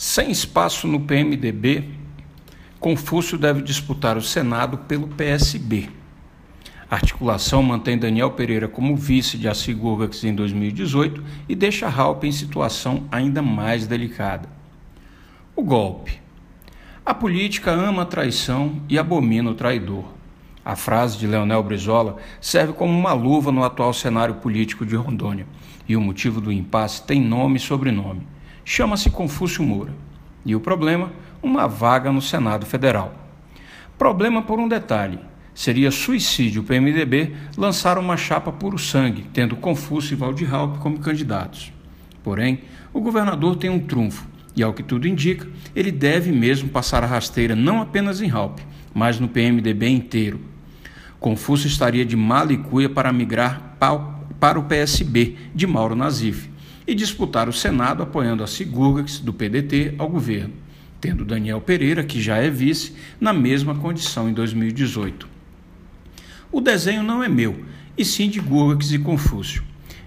Sem espaço no PMDB, Confúcio deve disputar o Senado pelo PSB. A articulação mantém Daniel Pereira como vice de Assi Gurgax em 2018 e deixa Halpe em situação ainda mais delicada. O golpe. A política ama a traição e abomina o traidor. A frase de Leonel Brizola serve como uma luva no atual cenário político de Rondônia, e o motivo do impasse tem nome e sobrenome chama-se Confúcio Moura. E o problema? Uma vaga no Senado Federal. Problema por um detalhe: seria suicídio o PMDB lançar uma chapa puro sangue, tendo Confúcio e Valdir Halpe como candidatos. Porém, o governador tem um trunfo, e ao que tudo indica, ele deve mesmo passar a rasteira não apenas em Halpe, mas no PMDB inteiro. Confúcio estaria de mala e cuia para migrar para o PSB de Mauro Nazif, e disputar o Senado apoiando a Sigurgax, do PDT, ao governo, tendo Daniel Pereira, que já é vice, na mesma condição em 2018. O desenho não é meu, e sim de Gurgax e Confúcio.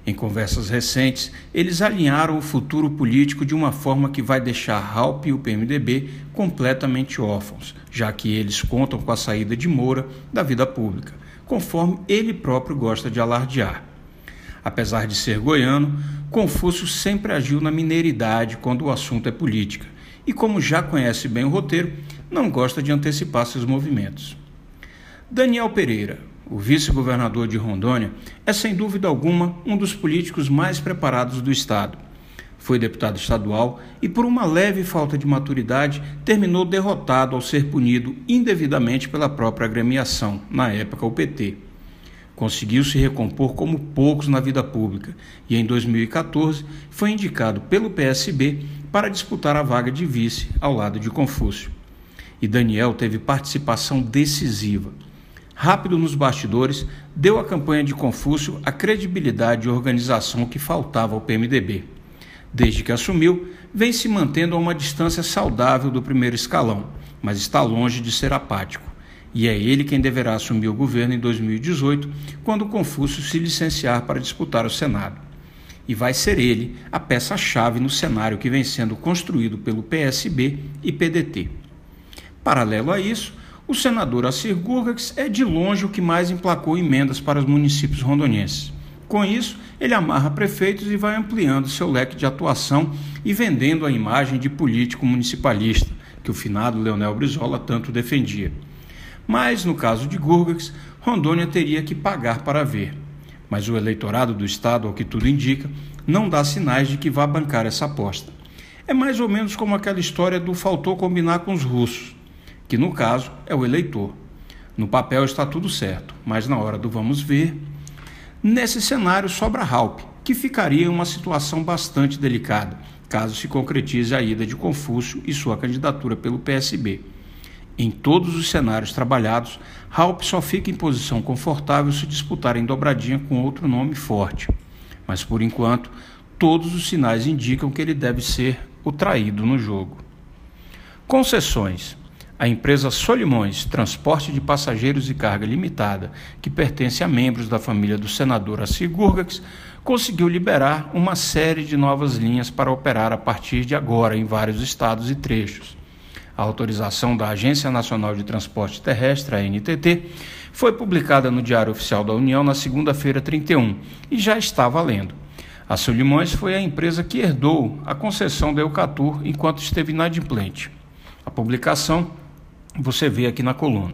Em conversas recentes, eles alinharam o futuro político de uma forma que vai deixar Halp e o PMDB completamente órfãos, já que eles contam com a saída de Moura da vida pública, conforme ele próprio gosta de alardear. Apesar de ser goiano, Confúcio sempre agiu na mineiridade quando o assunto é política e, como já conhece bem o roteiro, não gosta de antecipar seus movimentos. Daniel Pereira, o vice-governador de Rondônia, é sem dúvida alguma um dos políticos mais preparados do Estado. Foi deputado estadual e, por uma leve falta de maturidade, terminou derrotado ao ser punido indevidamente pela própria agremiação, na época o PT. Conseguiu se recompor como poucos na vida pública e, em 2014, foi indicado pelo PSB para disputar a vaga de vice ao lado de Confúcio. E Daniel teve participação decisiva. Rápido nos bastidores, deu à campanha de Confúcio a credibilidade e organização que faltava ao PMDB. Desde que assumiu, vem se mantendo a uma distância saudável do primeiro escalão, mas está longe de ser apático e é ele quem deverá assumir o governo em 2018, quando Confúcio se licenciar para disputar o Senado. E vai ser ele a peça-chave no cenário que vem sendo construído pelo PSB e PDT. Paralelo a isso, o senador Assir Gurgax é de longe o que mais emplacou emendas para os municípios rondonienses. Com isso, ele amarra prefeitos e vai ampliando seu leque de atuação e vendendo a imagem de político municipalista, que o finado Leonel Brizola tanto defendia. Mas, no caso de Gurgax, Rondônia teria que pagar para ver. Mas o eleitorado do Estado, ao que tudo indica, não dá sinais de que vá bancar essa aposta. É mais ou menos como aquela história do faltou combinar com os russos, que no caso é o eleitor. No papel está tudo certo, mas na hora do vamos ver. Nesse cenário sobra Halp, que ficaria em uma situação bastante delicada, caso se concretize a ida de Confúcio e sua candidatura pelo PSB. Em todos os cenários trabalhados, Halp só fica em posição confortável se disputar em dobradinha com outro nome forte. Mas por enquanto, todos os sinais indicam que ele deve ser o traído no jogo. Concessões. A empresa Solimões, transporte de passageiros e carga limitada, que pertence a membros da família do senador Assir Gurgax, conseguiu liberar uma série de novas linhas para operar a partir de agora em vários estados e trechos. A autorização da Agência Nacional de Transporte Terrestre, a NTT, foi publicada no Diário Oficial da União na segunda-feira 31 e já está valendo. A Solimões foi a empresa que herdou a concessão da Eucatur enquanto esteve inadimplente. A publicação você vê aqui na coluna.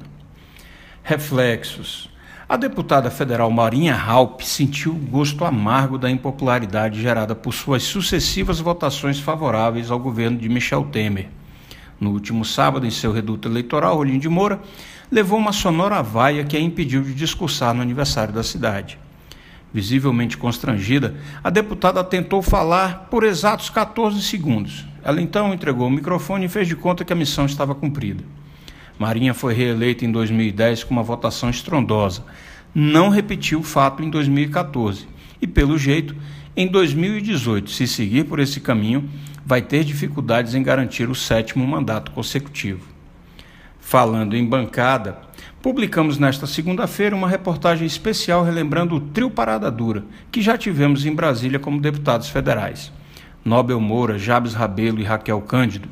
Reflexos. A deputada federal Marinha Halp sentiu o gosto amargo da impopularidade gerada por suas sucessivas votações favoráveis ao governo de Michel Temer. No último sábado, em seu reduto eleitoral, Rolim de Moura levou uma sonora vaia que a impediu de discursar no aniversário da cidade. Visivelmente constrangida, a deputada tentou falar por exatos 14 segundos. Ela então entregou o microfone e fez de conta que a missão estava cumprida. Marinha foi reeleita em 2010 com uma votação estrondosa. Não repetiu o fato em 2014 e, pelo jeito, em 2018, se seguir por esse caminho, vai ter dificuldades em garantir o sétimo mandato consecutivo. Falando em bancada, publicamos nesta segunda-feira uma reportagem especial relembrando o trio Parada Dura, que já tivemos em Brasília como deputados federais. Nobel Moura, Jabes Rabelo e Raquel Cândido.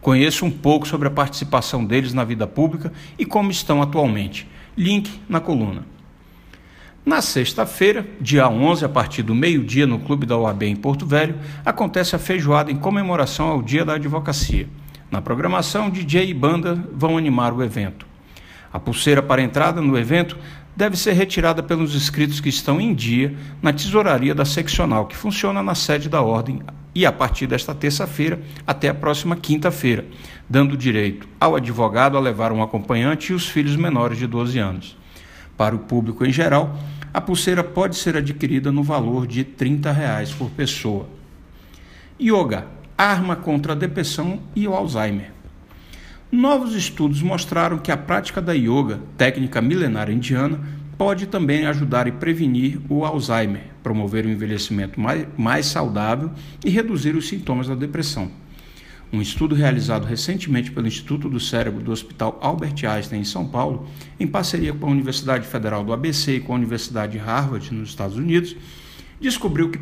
Conheça um pouco sobre a participação deles na vida pública e como estão atualmente. Link na coluna. Na sexta-feira, dia 11, a partir do meio-dia, no Clube da OAB em Porto Velho, acontece a feijoada em comemoração ao Dia da Advocacia. Na programação, DJ e banda vão animar o evento. A pulseira para entrada no evento deve ser retirada pelos inscritos que estão em dia na tesouraria da seccional, que funciona na sede da Ordem e a partir desta terça-feira até a próxima quinta-feira, dando direito ao advogado a levar um acompanhante e os filhos menores de 12 anos. Para o público em geral, a pulseira pode ser adquirida no valor de 30 reais por pessoa. Yoga, arma contra a depressão e o Alzheimer. Novos estudos mostraram que a prática da yoga, técnica milenária indiana, pode também ajudar e prevenir o Alzheimer, promover o envelhecimento mais, mais saudável e reduzir os sintomas da depressão. Um estudo realizado recentemente pelo Instituto do Cérebro do Hospital Albert Einstein em São Paulo, em parceria com a Universidade Federal do ABC e com a Universidade de Harvard nos Estados Unidos, descobriu que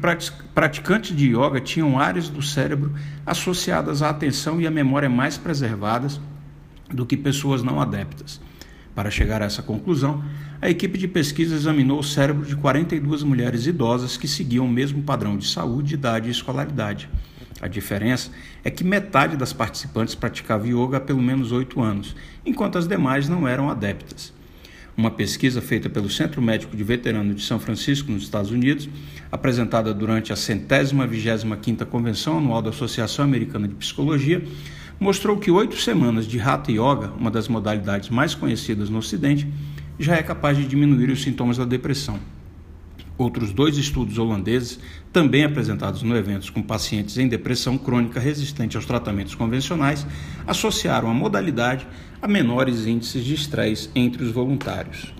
praticantes de yoga tinham áreas do cérebro associadas à atenção e à memória mais preservadas do que pessoas não adeptas. Para chegar a essa conclusão, a equipe de pesquisa examinou o cérebro de 42 mulheres idosas que seguiam o mesmo padrão de saúde, idade e escolaridade. A diferença é que metade das participantes praticava yoga há pelo menos oito anos, enquanto as demais não eram adeptas. Uma pesquisa feita pelo Centro Médico de Veterano de São Francisco, nos Estados Unidos, apresentada durante a centésima vigésima quinta Convenção Anual da Associação Americana de Psicologia, mostrou que oito semanas de Hatha Yoga, uma das modalidades mais conhecidas no Ocidente, já é capaz de diminuir os sintomas da depressão. Outros dois estudos holandeses, também apresentados no evento com pacientes em depressão crônica resistente aos tratamentos convencionais, associaram a modalidade a menores índices de estresse entre os voluntários.